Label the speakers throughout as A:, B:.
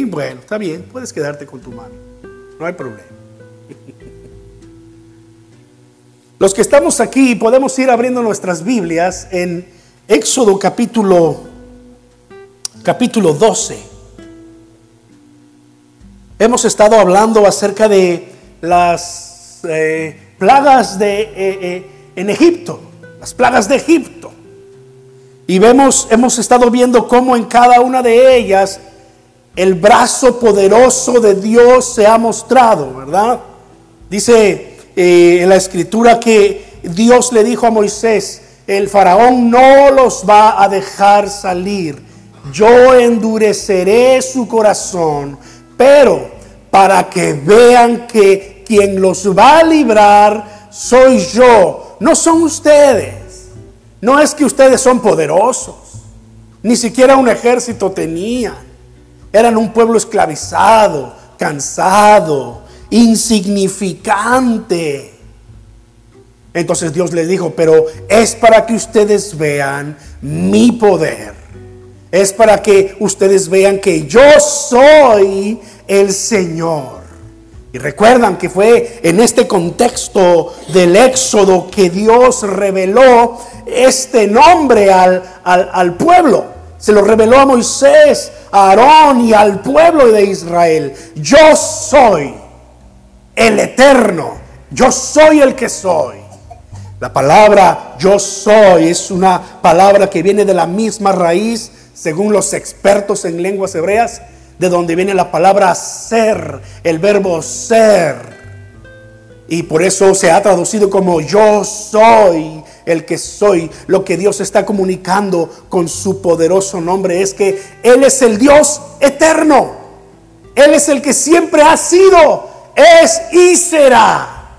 A: Bueno, está bien, puedes quedarte con tu mano. No hay problema. Los que estamos aquí podemos ir abriendo nuestras Biblias en Éxodo capítulo capítulo 12. Hemos estado hablando acerca de las eh, plagas de, eh, eh, en Egipto, las plagas de Egipto. Y vemos, hemos estado viendo cómo en cada una de ellas el brazo poderoso de Dios se ha mostrado, ¿verdad? Dice en la escritura que Dios le dijo a Moisés, el faraón no los va a dejar salir. Yo endureceré su corazón, pero para que vean que quien los va a librar soy yo, no son ustedes. No es que ustedes son poderosos, ni siquiera un ejército tenían. Eran un pueblo esclavizado, cansado, insignificante. Entonces Dios les dijo, pero es para que ustedes vean mi poder. Es para que ustedes vean que yo soy el Señor. Y recuerdan que fue en este contexto del éxodo que Dios reveló este nombre al, al, pueblo. Se lo reveló a Moisés, a Aarón y al pueblo de Israel. Yo soy el eterno. Yo soy el que soy. La palabra yo soy es una palabra que viene de la misma raíz, según los expertos en lenguas hebreas, de donde viene la palabra ser, el verbo ser. Y por eso se ha traducido como yo soy el que soy. Lo que Dios está comunicando con su poderoso nombre es que Él es el Dios eterno. Él es el que siempre ha sido, es y será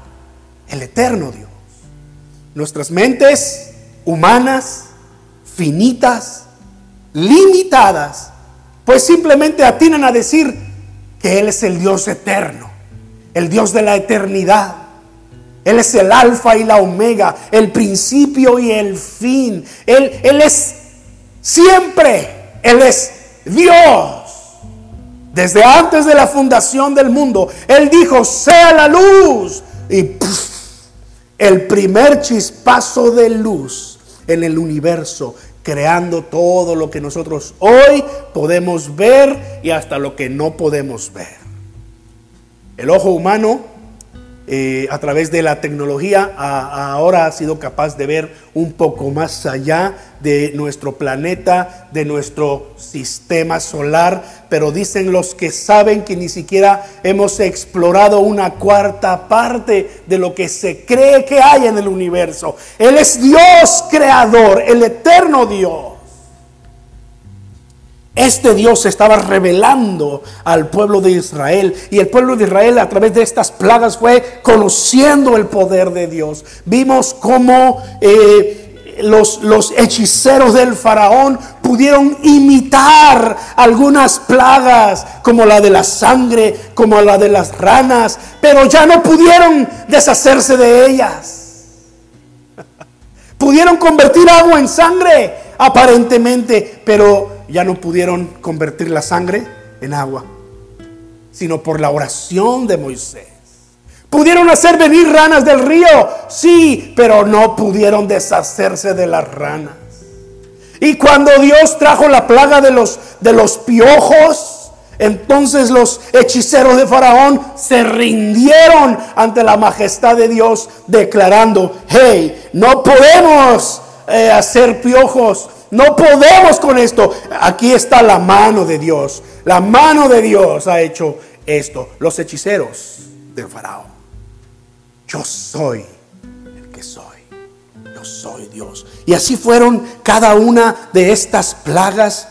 A: el eterno Dios. Nuestras mentes humanas, finitas, limitadas, pues simplemente atinan a decir que Él es el Dios eterno, el Dios de la eternidad. Él es el alfa y la omega, el principio y el fin. Él, él es siempre, Él es Dios. Desde antes de la fundación del mundo, Él dijo, sea la luz. Y el primer chispazo de luz en el universo creando todo lo que nosotros hoy podemos ver y hasta lo que no podemos ver. El ojo humano eh, a través de la tecnología ahora ha sido capaz de ver un poco más allá de nuestro planeta, de nuestro sistema solar, pero dicen los que saben que ni siquiera hemos explorado una cuarta parte de lo que se cree que hay en el universo. Él es Dios creador, el eterno Dios. Este Dios se estaba revelando al pueblo de Israel y el pueblo de Israel a través de estas plagas fue conociendo el poder de Dios. Vimos cómo eh, los, los hechiceros del faraón pudieron imitar algunas plagas como la de la sangre, como la de las ranas, pero ya no pudieron deshacerse de ellas. Pudieron convertir agua en sangre aparentemente, pero ya no pudieron convertir la sangre en agua, sino por la oración de Moisés. ¿Pudieron hacer venir ranas del río? Sí, pero no pudieron deshacerse de las ranas. Y cuando Dios trajo la plaga de los, de los piojos, entonces los hechiceros de Faraón se rindieron ante la majestad de Dios, declarando, hey, no podemos eh, hacer piojos, no podemos con esto. Aquí está la mano de Dios. La mano de Dios ha hecho esto. Los hechiceros del faraón. Yo soy el que soy. Yo soy Dios. Y así fueron cada una de estas plagas.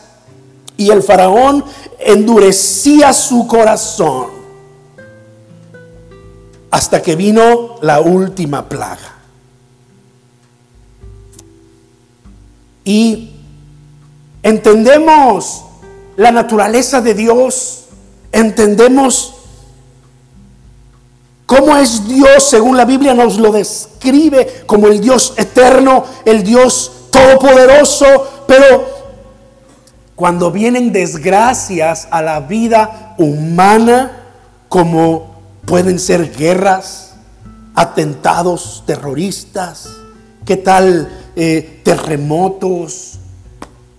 A: Y el faraón endurecía su corazón hasta que vino la última plaga. Y entendemos la naturaleza de Dios, entendemos cómo es Dios según la Biblia nos lo describe como el Dios eterno, el Dios todopoderoso, pero cuando vienen desgracias a la vida humana, como pueden ser guerras, atentados terroristas, qué tal eh, terremotos,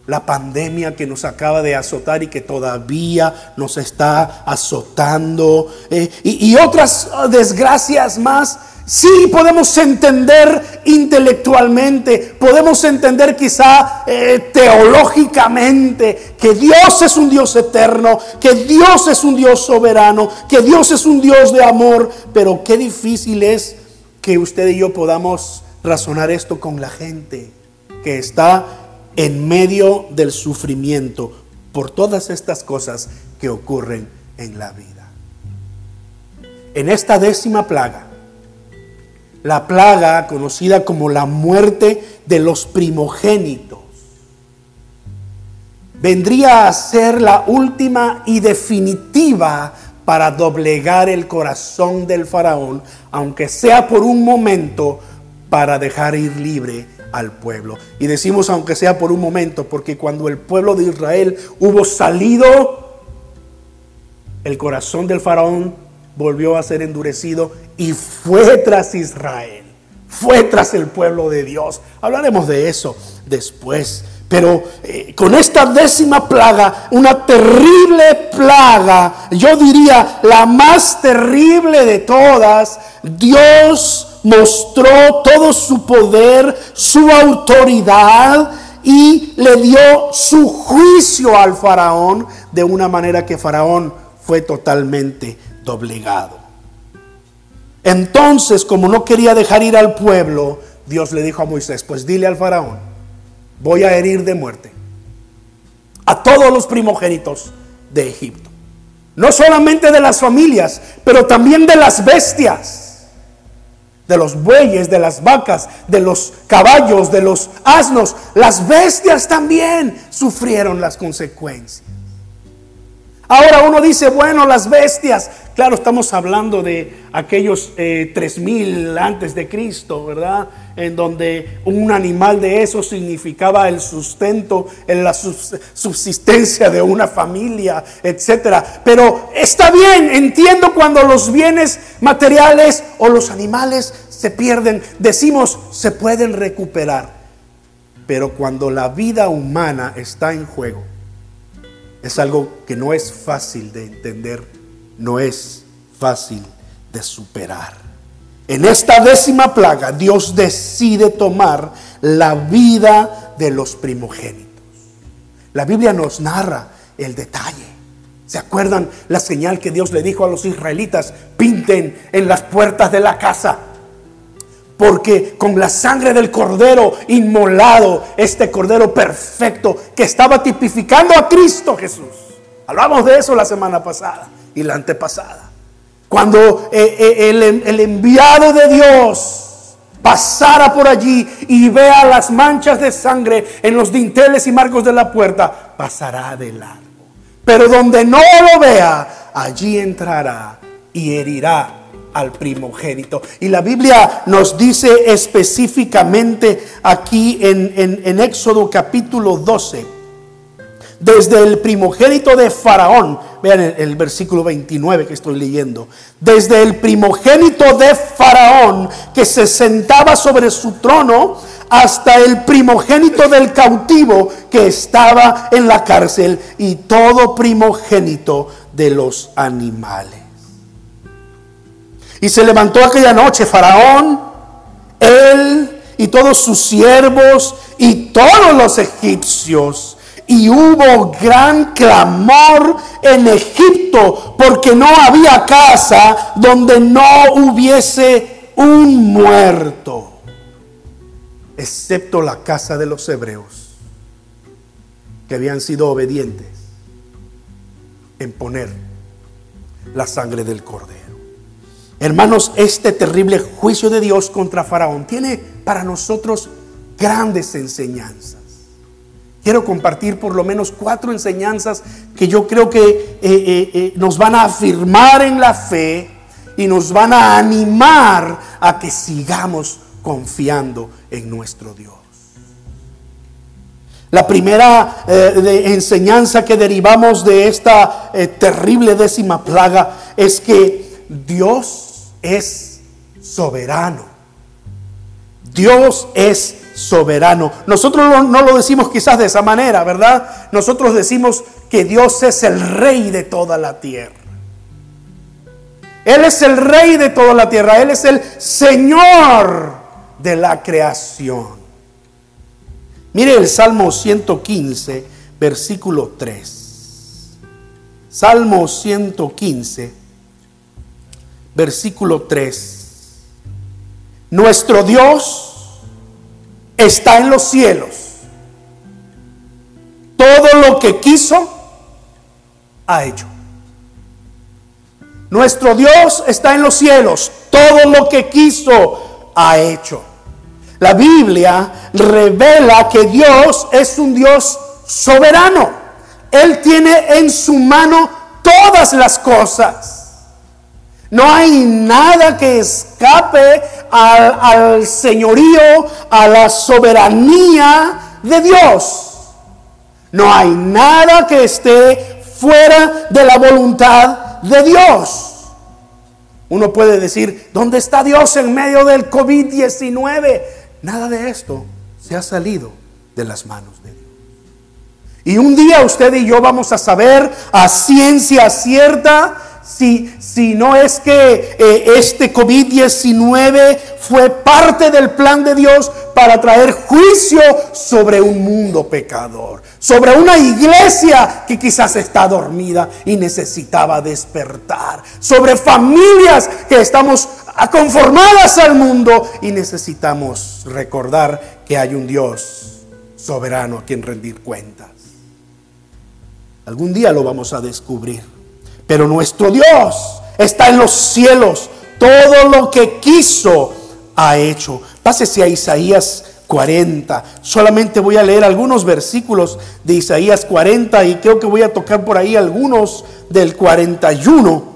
A: la pandemia que nos acaba de azotar y que todavía nos está azotando, eh, y, otras desgracias más. Sí, podemos entender intelectualmente, podemos entender quizá eh, teológicamente que Dios es un Dios eterno, que Dios es un Dios soberano, que Dios es un Dios de amor, pero qué difícil es que usted y yo podamos razonar esto con la gente que está en medio del sufrimiento por todas estas cosas que ocurren en la vida. En esta décima plaga, la plaga conocida como la muerte de los primogénitos, vendría a ser la última y definitiva para doblegar el corazón del faraón, aunque sea por un momento, para dejar ir libre al pueblo. Y decimos aunque sea por un momento, porque cuando el pueblo de Israel hubo salido, el corazón del faraón volvió a ser endurecido y fue tras Israel, fue tras el pueblo de Dios. Hablaremos de eso después. Pero eh, con esta décima plaga, una terrible plaga, yo diría la más terrible de todas, Dios mostró todo su poder, su autoridad y le dio su juicio al faraón de una manera que faraón fue totalmente doblegado. Entonces, como no quería dejar ir al pueblo, Dios le dijo a Moisés, pues dile al faraón, voy a herir de muerte a todos los primogénitos de Egipto. No solamente de las familias, pero también de las bestias de los bueyes, de las vacas, de los caballos, de los asnos. Las bestias también sufrieron las consecuencias. Ahora uno dice, bueno, las bestias, claro, estamos hablando de aquellos eh, tres mil antes de Cristo, ¿verdad? En donde un animal de eso significaba el sustento, la subsistencia de una familia, etcétera. Pero está bien, entiendo cuando los bienes materiales o los animales se pierden, decimos se pueden recuperar. Pero cuando la vida humana está en juego, es algo que no es fácil de entender, no es fácil de superar. En esta décima plaga Dios decide tomar la vida de los primogénitos. La Biblia nos narra el detalle. ¿Se acuerdan la señal que Dios le dijo a los israelitas? Pinten en las puertas de la casa porque con la sangre del cordero inmolado, este cordero perfecto que estaba tipificando a Cristo Jesús. Hablamos de eso la semana pasada y la antepasada. Cuando eh, eh, el, enviado de Dios pasara por allí y vea las manchas de sangre en los dinteles y marcos de la puerta, pasará de largo. Pero donde no lo vea, allí entrará y herirá al primogénito. Y la Biblia nos dice específicamente aquí en, en, Éxodo capítulo 12, desde el primogénito de Faraón, vean el, el, versículo 29 que estoy leyendo, desde el primogénito de Faraón que se sentaba sobre su trono, hasta el primogénito del cautivo que estaba en la cárcel y todo primogénito de los animales. Y se levantó aquella noche Faraón, él y todos sus siervos y todos los egipcios. Y hubo gran clamor en Egipto porque no había casa donde no hubiese un muerto, excepto la casa de los hebreos, que habían sido obedientes en poner la sangre del cordero. Hermanos, este terrible juicio de Dios contra Faraón tiene para nosotros grandes enseñanzas. Quiero compartir por lo menos cuatro enseñanzas que yo creo que eh, eh, eh, nos van a afirmar en la fe y nos van a animar a que sigamos confiando en nuestro Dios. La primera enseñanza que derivamos de esta terrible décima plaga es que Dios es soberano. Dios es soberano. Nosotros no lo decimos quizás de esa manera, ¿verdad? Nosotros decimos que Dios es el rey de toda la tierra. Él es el rey de toda la tierra. Él es el Señor de la creación. Mire el Salmo 115, versículo 3. Salmo 115, versículo 3. Nuestro Dios está en los cielos. Todo lo que quiso, ha hecho. Nuestro Dios está en los cielos. Todo lo que quiso, ha hecho. La Biblia revela que Dios es un Dios soberano. Él tiene en su mano todas las cosas. No hay nada que escape al, señorío, a la soberanía de Dios. No hay nada que esté fuera de la voluntad de Dios. Uno puede decir, ¿dónde está Dios en medio del COVID-19? Nada de esto se ha salido de las manos de Dios. Y un día usted y yo vamos a saber a ciencia cierta si, si no es que eh, este COVID-19 fue parte del plan de Dios para traer juicio sobre un mundo pecador, sobre una iglesia que quizás está dormida y necesitaba despertar, sobre familias que estamos conformadas al mundo y necesitamos recordar que hay un Dios soberano a quien rendir cuentas. Algún día lo vamos a descubrir, pero nuestro Dios está en los cielos, todo lo que quiso ha hecho. Pásese a Isaías 40. Solamente voy a leer algunos versículos de Isaías 40 y creo que voy a tocar por ahí algunos del 41.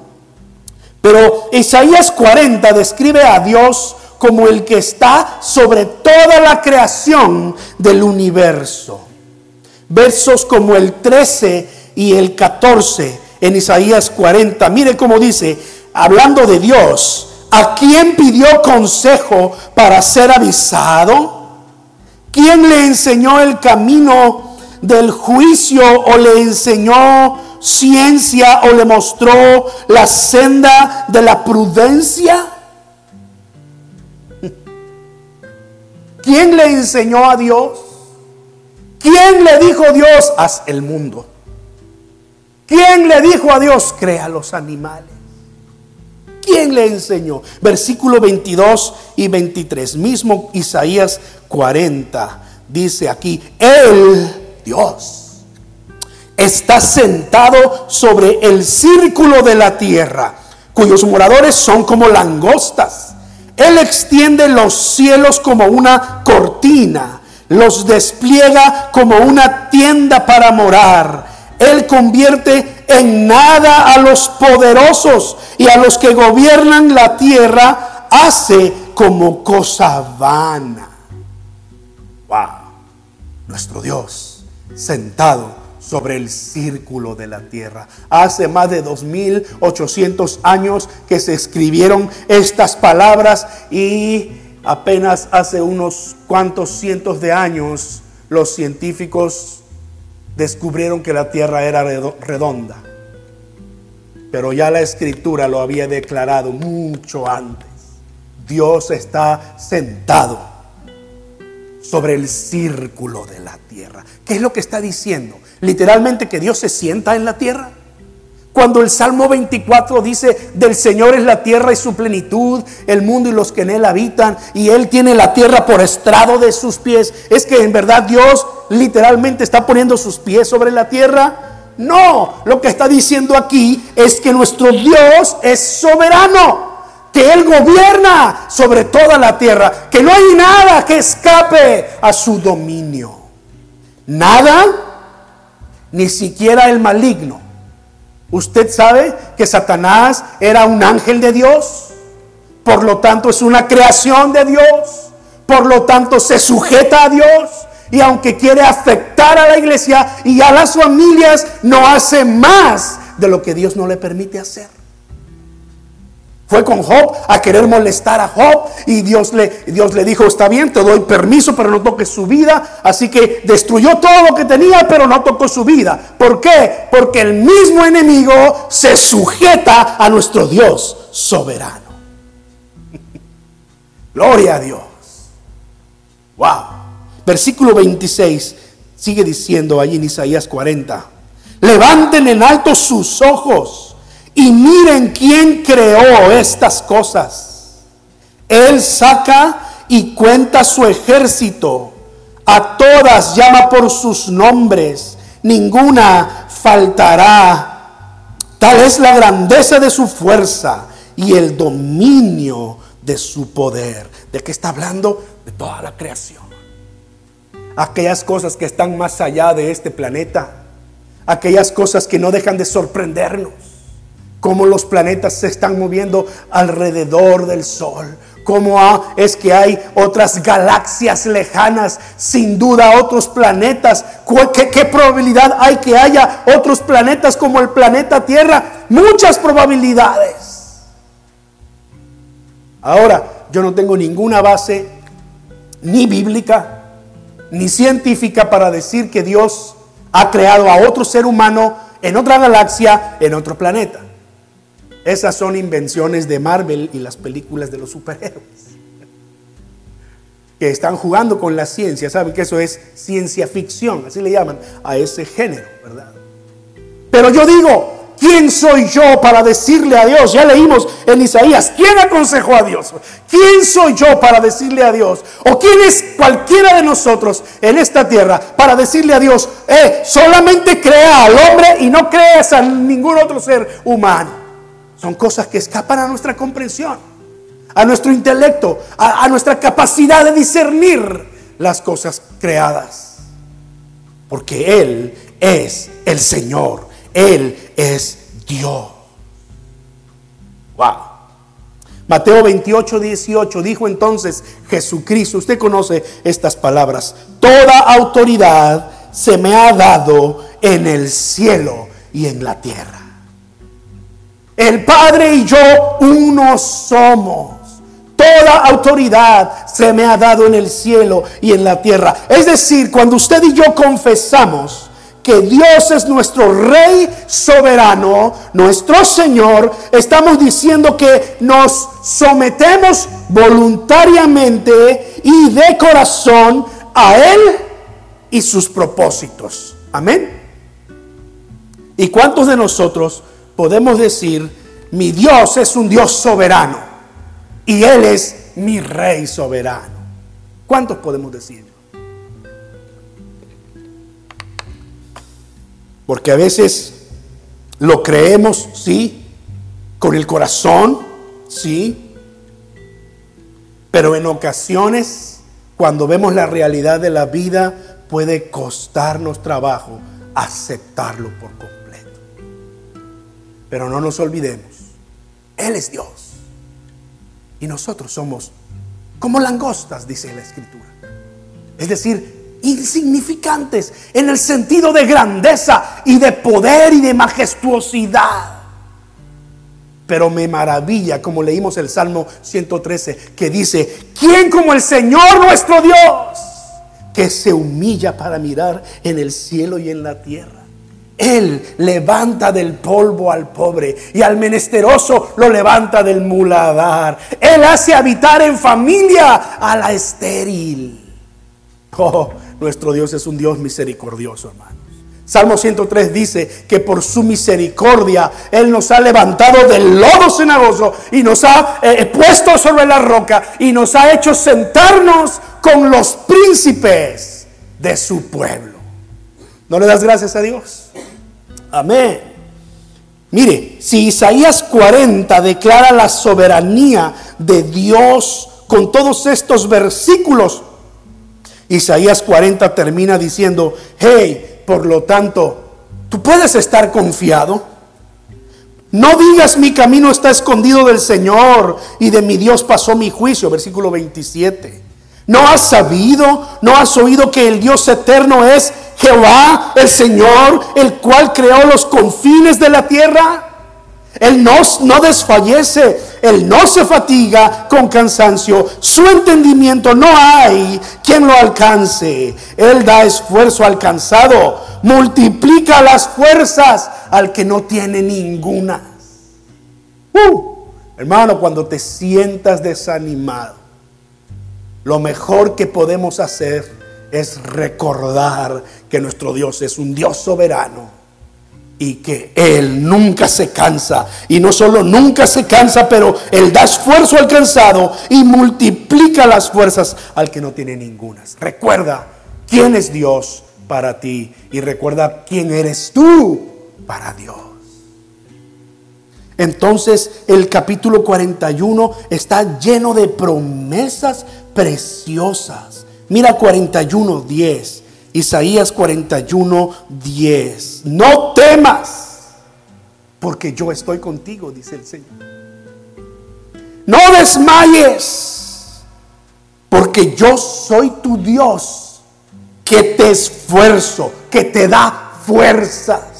A: Pero Isaías 40 describe a Dios como el que está sobre toda la creación del universo. Versos como el 13 y el 14 en Isaías 40. Mire cómo dice, hablando de Dios, ¿a quién pidió consejo para ser avisado? ¿Quién le enseñó el camino del juicio o le enseñó ciencia o le mostró la senda de la prudencia? ¿Quién le enseñó a Dios? ¿Quién le dijo a Dios, haz el mundo? ¿Quién le dijo a Dios, crea los animales? ¿Quién le enseñó? Versículo 22 y 23, mismo Isaías 40, dice aquí, Él, Dios, está sentado sobre el círculo de la tierra, cuyos moradores son como langostas. Él extiende los cielos como una cortina, los despliega como una tienda para morar. Él convierte en nada a los poderosos y a los que gobiernan la tierra hace como cosa vana. Wow, nuestro Dios sentado sobre el círculo de la tierra. Hace más de 2800 años que se escribieron estas palabras y apenas hace unos cuantos cientos de años los científicos descubrieron que la tierra era redonda. Pero ya la escritura lo había declarado mucho antes. Dios está sentado sobre el círculo de la tierra. ¿Qué es lo que está diciendo? Literalmente que Dios se sienta en la tierra. Cuando el Salmo 24 dice, del Señor es la tierra y su plenitud, el mundo y los que en él habitan, y Él tiene la tierra por estrado de sus pies, es que en verdad Dios literalmente está poniendo sus pies sobre la tierra. No, lo que está diciendo aquí es que nuestro Dios es soberano, que Él gobierna sobre toda la tierra, que no hay nada que escape a su dominio. Nada ni siquiera el maligno. Usted sabe que Satanás era un ángel de Dios, por lo tanto es una creación de Dios, por lo tanto se sujeta a Dios. Y aunque quiere afectar a la iglesia y a las familias, no hace más de lo que Dios no le permite hacer. Fue con Job a querer molestar a Job y Dios le, Dios le dijo, está bien, te doy permiso, pero no toques su vida. Así que destruyó todo lo que tenía, pero no tocó su vida. ¿Por qué? Porque el mismo enemigo se sujeta a nuestro Dios soberano. Gloria a Dios. Wow. Versículo 26 sigue diciendo allí en Isaías 40. Levanten en alto sus ojos y miren quién creó estas cosas. Él saca y cuenta su ejército. A todas llama por sus nombres. Ninguna faltará. Tal es la grandeza de su fuerza y el dominio de su poder. ¿De qué está hablando? De toda la creación. Aquellas cosas que están más allá de este planeta. Aquellas cosas que no dejan de sorprendernos cómo los planetas se están moviendo alrededor del Sol, cómo es que hay otras galaxias lejanas, sin duda otros planetas. ¿Qué, ¿Qué, probabilidad hay que haya otros planetas como el planeta Tierra? Muchas probabilidades. Ahora, yo no tengo ninguna base, ni bíblica, ni científica, para decir que Dios ha creado a otro ser humano en otra galaxia, en otro planeta. Esas son invenciones de Marvel y las películas de los superhéroes. Que están jugando con la ciencia. Saben que eso es ciencia ficción, así le llaman a ese género, ¿verdad? Pero yo digo, ¿quién soy yo para decirle a Dios? Ya leímos en Isaías, ¿quién aconsejó a Dios? ¿Quién soy yo para decirle a Dios? ¿O quién es cualquiera de nosotros en esta tierra para decirle a Dios, eh, solamente crea al hombre y no creas a ningún otro ser humano? Son cosas que escapan a nuestra comprensión, a nuestro intelecto, a, nuestra capacidad de discernir las cosas creadas. Porque Él es el Señor, Él es Dios. Wow. Mateo 28, 18 dijo entonces Jesucristo, usted conoce estas palabras, toda autoridad se me ha dado en el cielo y en la tierra. El Padre y yo uno somos. Toda autoridad se me ha dado en el cielo y en la tierra. Es decir, cuando usted y yo confesamos que Dios es nuestro Rey soberano, nuestro Señor, estamos diciendo que nos sometemos voluntariamente y de corazón a Él y sus propósitos. Amén. ¿Y cuántos de nosotros podemos decir, mi Dios es un Dios soberano y Él es mi Rey soberano. ¿Cuántos podemos decir? Porque a veces lo creemos, sí, con el corazón, sí, pero en ocasiones, cuando vemos la realidad de la vida, puede costarnos trabajo aceptarlo por completo. Pero no nos olvidemos, Él es Dios. Y nosotros somos como langostas, dice la Escritura. Es decir, insignificantes en el sentido de grandeza y de poder y de majestuosidad. Pero me maravilla, como leímos el Salmo 113, que dice, ¿quién como el Señor nuestro Dios? Que se humilla para mirar en el cielo y en la tierra él levanta del polvo al pobre y al menesteroso lo levanta del muladar. Él hace habitar en familia a la estéril. Oh, nuestro Dios es un Dios misericordioso, hermanos. Salmo 103 dice que por su misericordia Él nos ha levantado del lodo cenagoso y nos ha eh, puesto sobre la roca y nos ha hecho sentarnos con los príncipes de su pueblo. ¿No le das gracias a Dios? Amén. Mire, si Isaías 40 declara la soberanía de Dios con todos estos versículos, Isaías 40 termina diciendo, hey, por lo tanto, tú puedes estar confiado. No digas mi camino está escondido del Señor y de mi Dios pasó mi juicio, versículo 27. ¿No has sabido, no has oído que el Dios eterno es Jehová, el Señor, el cual creó los confines de la tierra? Él no, no desfallece, Él no se fatiga con cansancio, su entendimiento no hay quien lo alcance. Él da esfuerzo al cansado, multiplica las fuerzas al que no tiene ninguna. Uh, hermano, cuando te sientas desanimado, lo mejor que podemos hacer es recordar que nuestro Dios es un Dios soberano y que Él nunca se cansa. Y no solo nunca se cansa, pero Él da esfuerzo al cansado y multiplica las fuerzas al que no tiene ninguna. Recuerda quién es Dios para ti y recuerda quién eres tú para Dios. Entonces el capítulo 41 está lleno de promesas preciosas. Mira 41, 10. Isaías 41, 10. No temas, porque yo estoy contigo, dice el Señor. No desmayes, porque yo soy tu Dios, que te esfuerzo, que te da fuerzas.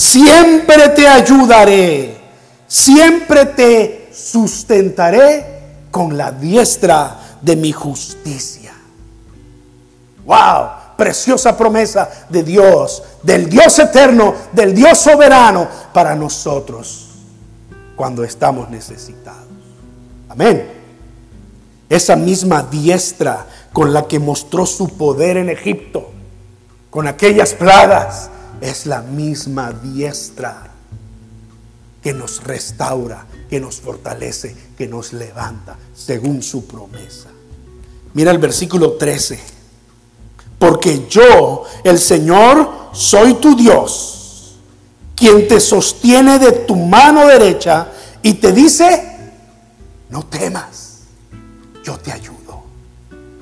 A: Siempre te ayudaré, siempre te sustentaré con la diestra de mi justicia. Wow, preciosa promesa de Dios, del Dios eterno, del Dios soberano para nosotros cuando estamos necesitados. Amén. Esa misma diestra con la que mostró su poder en Egipto, con aquellas plagas, es la misma diestra que nos restaura, que nos fortalece, que nos levanta, según su promesa. Mira el versículo 13 porque yo, el Señor, soy tu Dios, quien te sostiene de tu mano derecha y te dice, no temas, yo te ayudo,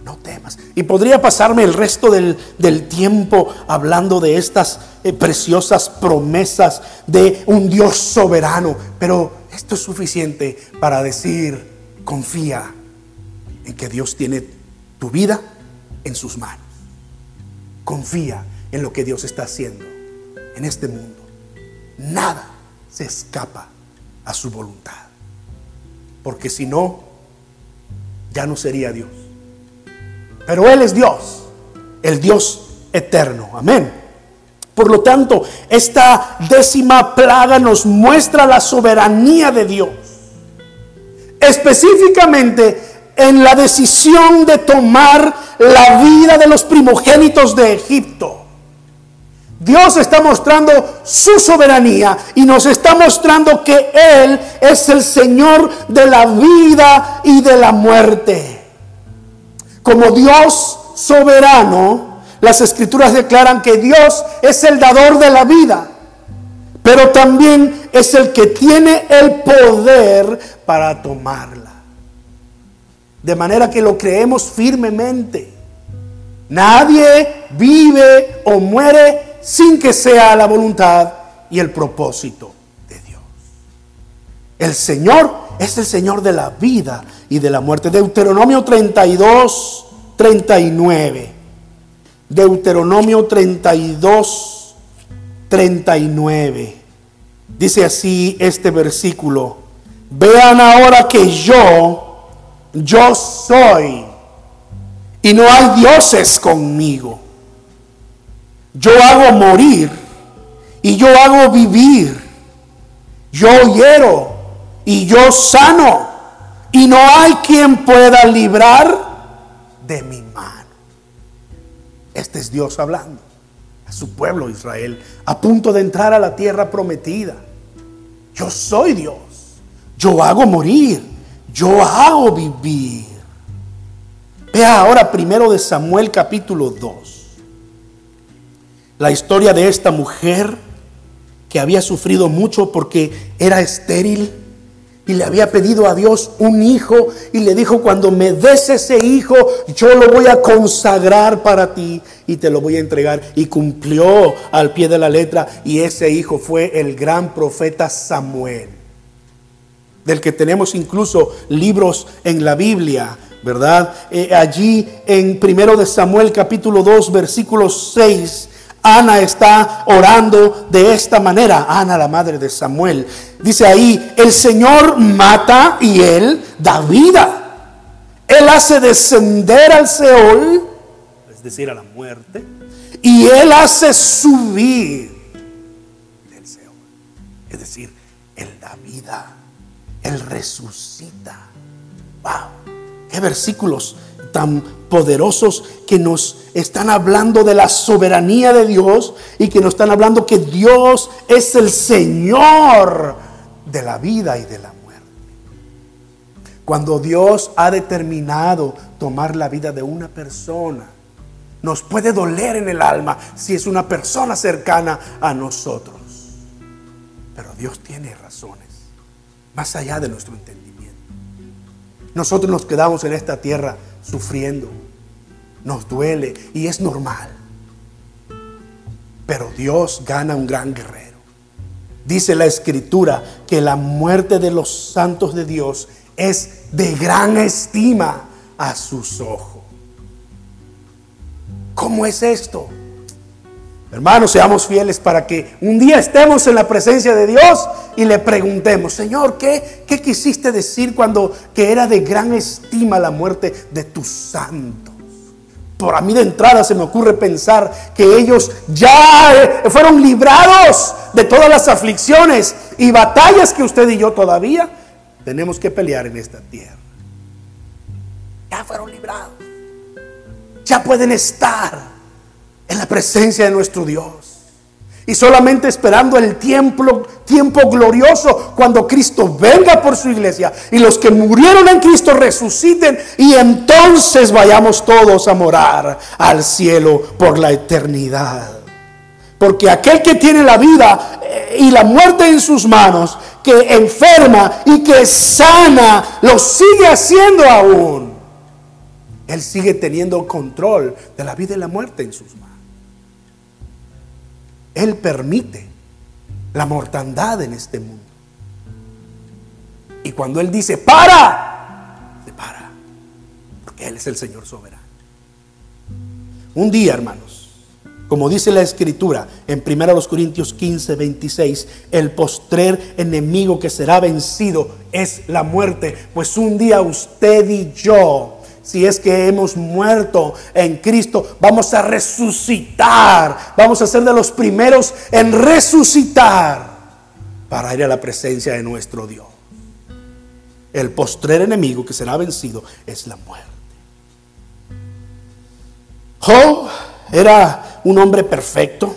A: no temas. Y podría pasarme el resto del, tiempo hablando de estas eh, preciosas promesas de un Dios soberano, pero esto es suficiente para decir, confía en que Dios tiene tu vida en sus manos. Confía en lo que Dios está haciendo en este mundo. Nada se escapa a su voluntad. Porque si no, ya no sería Dios. Pero Él es Dios, el Dios eterno. Amén. Por lo tanto, esta décima plaga nos muestra la soberanía de Dios. Específicamente en la decisión de tomar la vida de los primogénitos de Egipto. Dios está mostrando su soberanía y nos está mostrando que Él es el Señor de la vida y de la muerte. Como Dios soberano, las escrituras declaran que Dios es el dador de la vida, pero también es el que tiene el poder para tomarla. De manera que lo creemos firmemente. Nadie vive o muere sin que sea la voluntad y el propósito de Dios. El Señor es el Señor de la vida y de la muerte. Deuteronomio 32, 39. Deuteronomio 32, 39. Dice así este versículo. Vean ahora que yo yo soy y no hay dioses conmigo. Yo hago morir y yo hago vivir. Yo hiero y yo sano. Y no hay quien pueda librar de mi mano. Este es Dios hablando a su pueblo Israel, a punto de entrar a la tierra prometida. Yo soy Dios. Yo hago morir yo hago vivir. Vea ahora primero de Samuel capítulo 2. La historia de esta mujer que había sufrido mucho porque era estéril y le había pedido a Dios un hijo y le dijo, cuando me des ese hijo, yo lo voy a consagrar para ti y te lo voy a entregar. Y cumplió al pie de la letra y ese hijo fue el gran profeta Samuel del que tenemos incluso libros en la Biblia, ¿verdad? Eh, allí en primero de Samuel capítulo 2 versículo 6 Ana está orando de esta manera. Ana, la madre de Samuel. Dice ahí, el Señor mata y Él da vida. Él hace descender al Seol, es decir, a la muerte, y Él hace subir del Seol. Es decir, Él da vida, Él resucita. ¡Wow! ¡Qué versículos tan poderosos que nos están hablando de la soberanía de Dios y que nos están hablando que Dios es el Señor de la vida y de la muerte. Cuando Dios ha determinado tomar la vida de una persona, nos puede doler en el alma si es una persona cercana a nosotros. Pero Dios tiene razones, más allá de nuestro entendimiento. Nosotros nos quedamos en esta tierra sufriendo, nos duele y es normal. Pero Dios gana un gran guerrero. Dice la escritura que la muerte de los santos de Dios es de gran estima a sus ojos. ¿Cómo es esto? Hermanos, seamos fieles para que un día estemos en la presencia de Dios y le preguntemos, Señor, ¿qué, ¿qué, quisiste decir cuando que era de gran estima la muerte de tus santos? Por a mí de entrada se me ocurre pensar que ellos ya eh, fueron librados de todas las aflicciones y batallas que usted y yo todavía tenemos que pelear en esta tierra. Ya fueron librados. Ya pueden estar en la presencia de nuestro Dios. Y solamente esperando el tiempo, tiempo glorioso cuando Cristo venga por su iglesia y los que murieron en Cristo resuciten y entonces vayamos todos a morar al cielo por la eternidad. Porque aquel que tiene la vida eh, y la muerte en sus manos, que enferma y que sana, lo sigue haciendo aún. Él sigue teniendo control de la vida y la muerte en sus manos. Él permite la mortandad en este mundo. Y cuando Él dice, para, se para, porque Él es el Señor soberano. Un día, hermanos, como dice la Escritura en 1 Corintios 15, 26, el postrer enemigo que será vencido es la muerte. Pues un día usted y yo si es que hemos muerto en Cristo, vamos a resucitar. Vamos a ser de los primeros en resucitar para ir a la presencia de nuestro Dios. El postrer enemigo que será vencido es la muerte. Job era un hombre perfecto,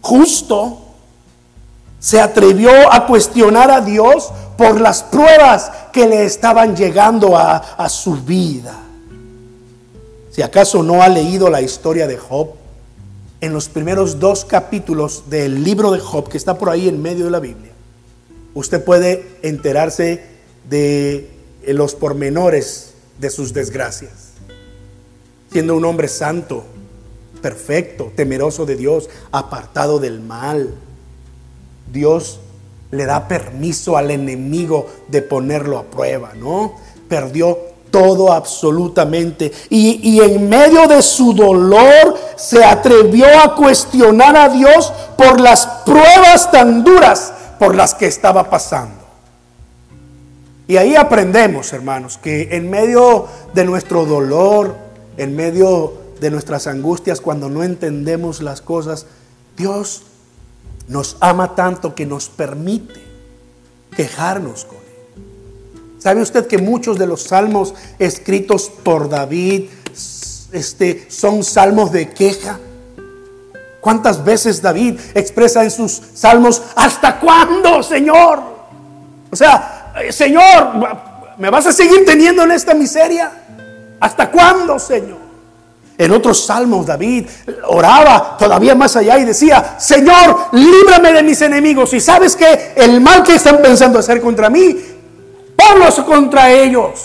A: justo, se atrevió a cuestionar a Dios por las pruebas que le estaban llegando a, a, su vida. Si acaso no ha leído la historia de Job, en los primeros dos capítulos del libro de Job, que está por ahí en medio de la Biblia, usted puede enterarse de los pormenores de sus desgracias. Siendo un hombre santo, perfecto, temeroso de Dios, apartado del mal Dios le da permiso al enemigo de ponerlo a prueba, ¿no? Perdió todo absolutamente. Y, y, en medio de su dolor se atrevió a cuestionar a Dios por las pruebas tan duras por las que estaba pasando. Y ahí aprendemos, hermanos, que en medio de nuestro dolor, en medio de nuestras angustias, cuando no entendemos las cosas, Dios nos ama tanto que nos permite quejarnos con Él. ¿Sabe usted que muchos de los salmos escritos por David este, son salmos de queja? ¿Cuántas veces David expresa en sus salmos, ¿hasta cuándo, Señor? O sea, eh, Señor, ¿me vas a seguir teniendo en esta miseria? ¿Hasta cuándo, Señor? En otros salmos David oraba todavía más allá y decía, Señor, líbrame de mis enemigos. Y sabes que el mal que están pensando hacer contra mí, ponlos contra ellos.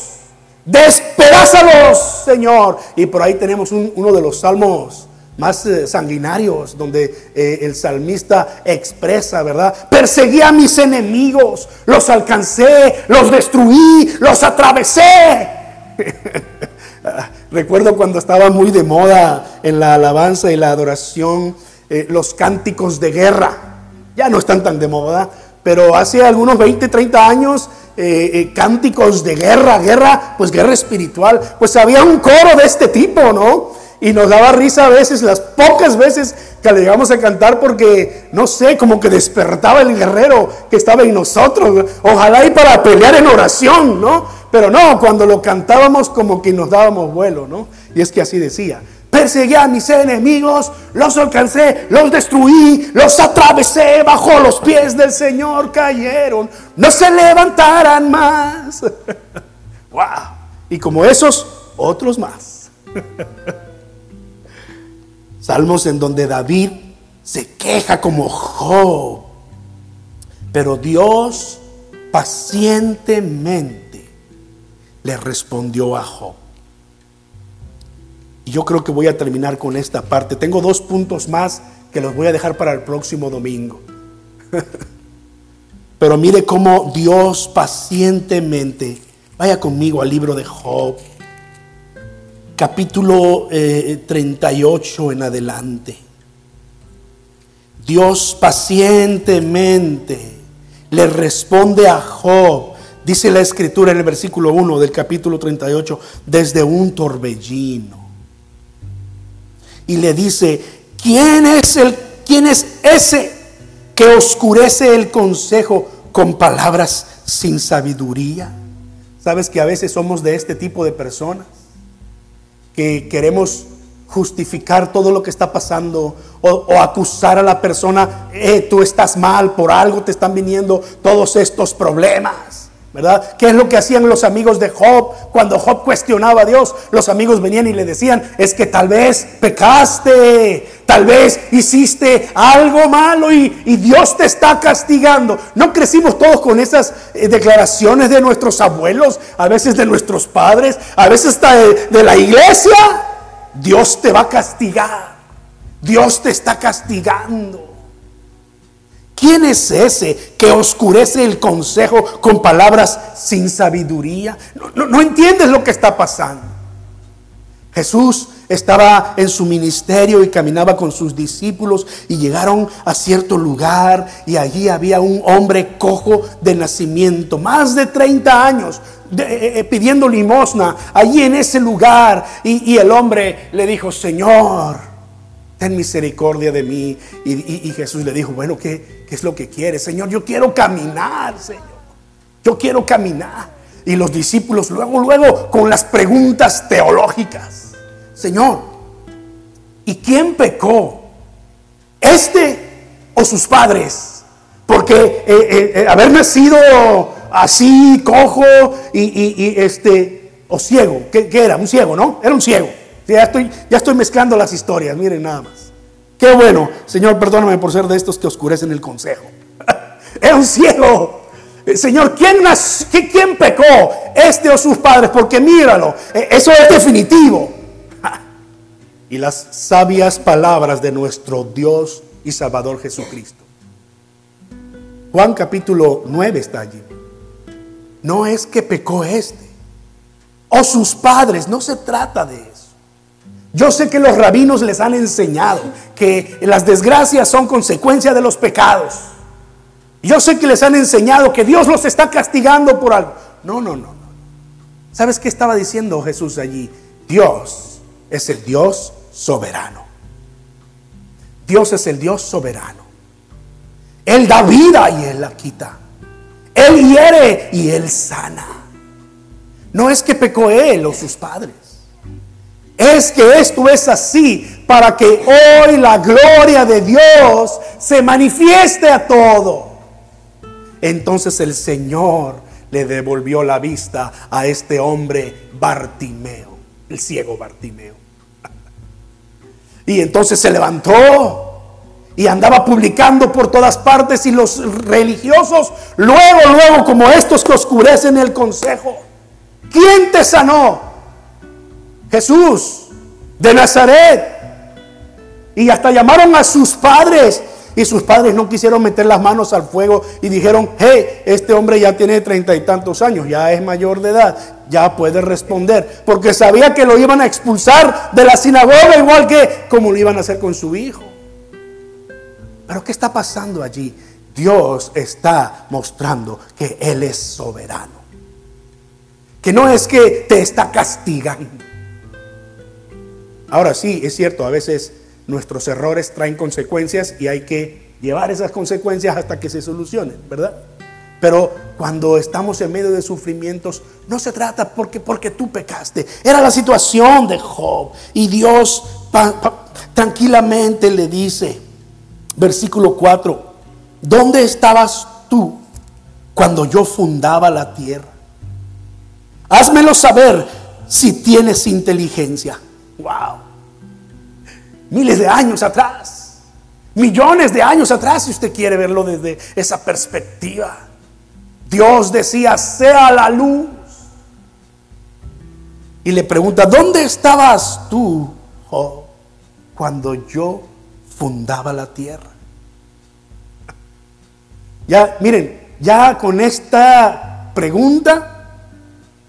A: Despedázalos, Señor. Y por ahí tenemos uno de los salmos más eh, sanguinarios, donde eh, el salmista expresa, ¿verdad? Perseguí a mis enemigos, los alcancé, los destruí, los atravesé. Recuerdo cuando estaba muy de moda en la alabanza y la adoración eh, los cánticos de guerra. Ya no están tan de moda, pero hace algunos 20, 30 años eh, eh, cánticos de guerra, guerra, pues guerra espiritual. Pues había un coro de este tipo, ¿no? Y nos daba risa a veces, las pocas veces que le llegamos a cantar, porque no sé, como que despertaba el guerrero que estaba en nosotros. Ojalá y para pelear en oración, ¿no? Pero no, cuando lo cantábamos, como que nos dábamos vuelo, ¿no? Y es que así decía: Perseguí a mis enemigos, los alcancé, los destruí, los atravesé, bajo los pies del Señor cayeron, no se levantarán más. wow. Y como esos, otros más. Salmos en donde David se queja como Job. Pero Dios pacientemente le respondió a Job. Y yo creo que voy a terminar con esta parte. Tengo dos puntos más que los voy a dejar para el próximo domingo. Pero mire cómo Dios pacientemente, vaya conmigo al libro de Job, capítulo 38 eh, en adelante. Dios pacientemente le responde a Job, dice la escritura en el versículo 1 del capítulo 38, desde un torbellino. Y le dice, ¿quién es, el, quién es ese que oscurece el consejo con palabras sin sabiduría? ¿Sabes que a veces somos de este tipo de personas? que queremos justificar todo lo que está pasando o, acusar a la persona, eh, tú estás mal, por algo te están viniendo todos estos problemas. ¿Verdad? ¿Qué es lo que hacían los amigos de Job cuando Job cuestionaba a Dios? Los amigos venían y le decían, es que tal vez pecaste, tal vez hiciste algo malo y, Dios te está castigando. No crecimos todos con esas eh, declaraciones de nuestros abuelos, a veces de nuestros padres, a veces hasta de la iglesia. Dios te va a castigar, Dios te está castigando. ¿Quién es ese que oscurece el consejo con palabras sin sabiduría? No, entiendes lo que está pasando. Jesús estaba en su ministerio y caminaba con sus discípulos y llegaron a cierto lugar y allí había un hombre cojo de nacimiento, más de 30 años, eh, eh, pidiendo limosna allí en ese lugar. y el hombre le dijo, Señor, ten misericordia de mí. Y, Jesús le dijo, bueno, ¿qué, ¿qué es lo que quieres? Señor, yo quiero caminar, Señor. Yo quiero caminar. Y los discípulos luego, luego, con las preguntas teológicas. Señor, ¿y quién pecó? ¿Este o sus padres? Porque eh, eh, haber nacido así, cojo y, este, o ciego, ¿qué, ¿qué, era? Un ciego, ¿no? Era un ciego. Ya estoy, ya estoy mezclando las historias, miren nada más. Qué bueno, Señor, perdóname por ser de estos que oscurecen el consejo. Era un ciego. Eh, Señor, ¿quién, ¿quién pecó? Este o sus padres, porque míralo, eh, eso es definitivo. Y las sabias palabras de nuestro Dios y Salvador Jesucristo. Juan capítulo 9 está allí. No es que pecó este o sus padres, no se trata de. Yo sé que los rabinos les han enseñado que las desgracias son consecuencia de los pecados. Yo sé que les han enseñado que Dios los está castigando por algo. No, no, no, no. ¿Sabes qué estaba diciendo Jesús allí? Dios es el Dios soberano. Dios es el Dios soberano. Él da vida y Él la quita. Él hiere y Él sana. No es que pecó Él o sus padres. Es que esto es así para que hoy la gloria de Dios se manifieste a todo. Entonces el Señor le devolvió la vista a este hombre Bartimeo, el ciego Bartimeo. Y entonces se levantó y andaba publicando por todas partes y los religiosos, luego, luego, como estos que oscurecen el consejo, ¿quién te sanó? Jesús de Nazaret. Y hasta llamaron a sus padres Y sus padres no quisieron meter las manos al fuego y dijeron, hey, este hombre ya tiene treinta y tantos años, ya es mayor de edad, ya puede responder. Porque sabía que lo iban a expulsar de la sinagoga igual que como lo iban a hacer con su hijo. Pero ¿qué está pasando allí? Dios está mostrando que Él es soberano. Que no es que te está castigando. Ahora sí, es cierto, a veces nuestros errores traen consecuencias y hay que llevar esas consecuencias hasta que se solucionen, ¿verdad? Pero cuando estamos en medio de sufrimientos, no se trata porque, porque tú pecaste. Era la situación de Job. Y Dios tranquilamente le dice, versículo 4, ¿dónde estabas tú cuando yo fundaba la tierra? Házmelo saber si tienes inteligencia. Wow. Miles de años atrás. Millones de años atrás, si usted quiere verlo desde esa perspectiva. Dios decía, sea la luz. Y le pregunta, ¿dónde estabas tú, cuando yo fundaba la tierra? Ya, miren, ya con esta pregunta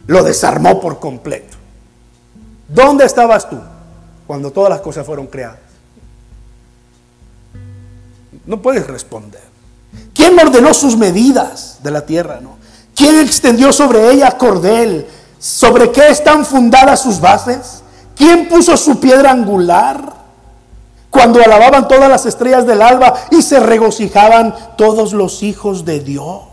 A: lo desarmó por completo. ¿Dónde estabas tú cuando todas las cosas fueron creadas? No puedes responder. ¿Quién ordenó sus medidas de la tierra? No? ¿Quién extendió sobre ella cordel? ¿Sobre qué están fundadas sus bases? ¿Quién puso su piedra angular? Cuando alababan todas las estrellas del alba y se regocijaban todos los hijos de Dios.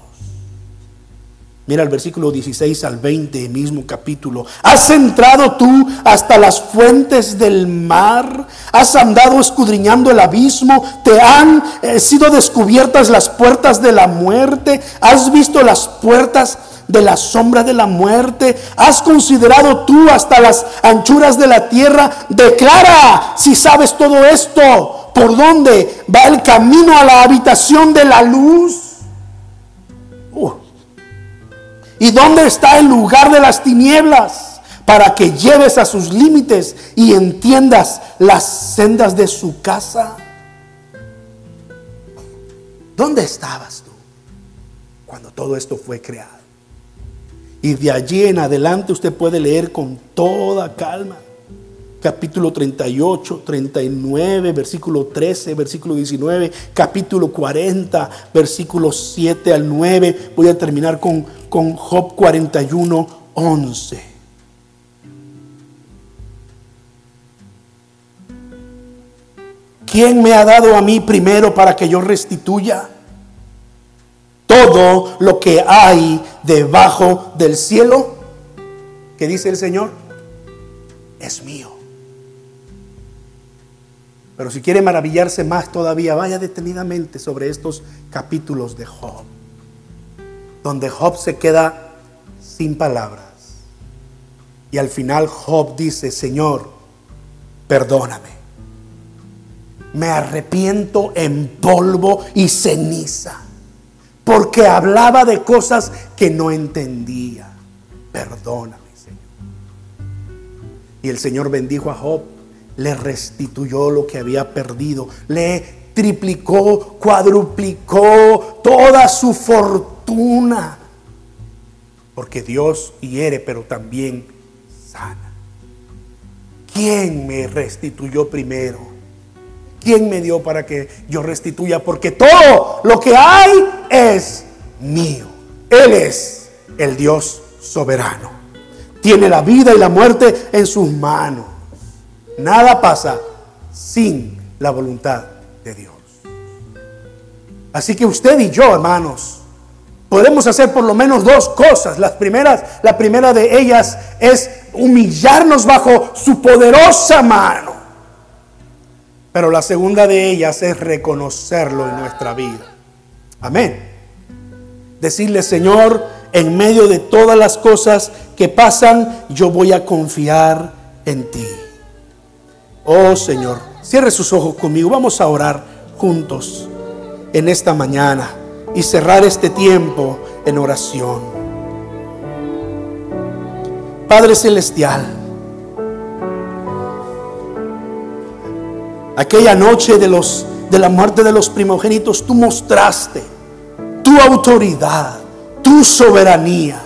A: Mira el versículo 16 al 20, mismo capítulo. ¿Has entrado tú hasta las fuentes del mar? ¿Has andado escudriñando el abismo? ¿Te han eh, sido descubiertas las puertas de la muerte? ¿Has visto las puertas de la sombra de la muerte? ¿Has considerado tú hasta las anchuras de la tierra? Declara si sabes todo esto. ¿Por dónde va el camino a la habitación de la luz? ¿Y dónde está el lugar de las tinieblas? Para que lleves a sus límites y entiendas las sendas de su casa. ¿Dónde estabas tú cuando todo esto fue creado? Y de allí en adelante usted puede leer con toda calma capítulo 38, 39, versículo 13, versículo 19, capítulo 40, versículo 7 al 9. Voy a terminar con, con Job 41, 11. ¿Quién me ha dado a mí primero para que yo restituya? Todo lo que hay debajo del cielo, que dice el Señor, es mío. Pero si quiere maravillarse más todavía, vaya detenidamente sobre estos capítulos de Job, donde Job se queda sin palabras. Y al final Job dice, Señor, perdóname. Me arrepiento en polvo y ceniza, porque hablaba de cosas que no entendía. Perdóname, Señor. Y el Señor bendijo a Job le restituyó lo que había perdido, le triplicó, cuadruplicó toda su fortuna. Porque Dios hiere, pero también sana. ¿Quién me restituyó primero? ¿Quién me dio para que yo restituya? Porque todo lo que hay es mío. Él es el Dios soberano. Tiene la vida y la muerte en sus manos. Nada pasa sin la voluntad de Dios. Así que usted y yo, hermanos, podemos hacer por lo menos dos cosas. Las primeras, la primera de ellas es humillarnos bajo su poderosa mano. Pero la segunda de ellas es reconocerlo en nuestra vida. Amén. Decirle, Señor, en medio de todas las cosas que pasan, yo voy a confiar en ti. Oh Señor, cierre sus ojos conmigo. Vamos a orar juntos en esta mañana y cerrar este tiempo en oración. Padre Celestial, aquella noche de los de la muerte de los primogénitos, tú mostraste tu autoridad, tu soberanía.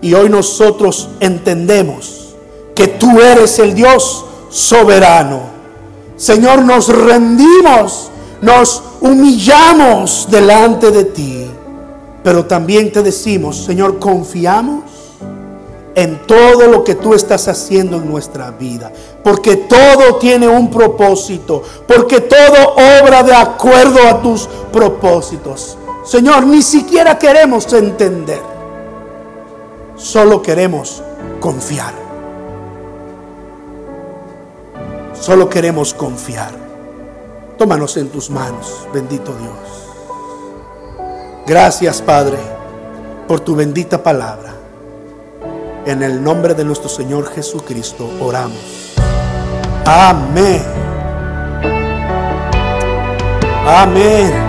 A: Y hoy nosotros entendemos que tú eres el Dios soberano. Señor, nos rendimos, nos humillamos delante de ti, pero también te decimos, Señor, confiamos en todo lo que tú estás haciendo en nuestra vida. Porque todo tiene un propósito. Porque todo obra de acuerdo a tus propósitos. Señor, ni siquiera queremos entender. Solo queremos confiar. Solo queremos confiar. Tómanos en tus manos, bendito Dios. Gracias, Padre, por tu bendita palabra. En el nombre de nuestro Señor Jesucristo oramos. Amén. Amén.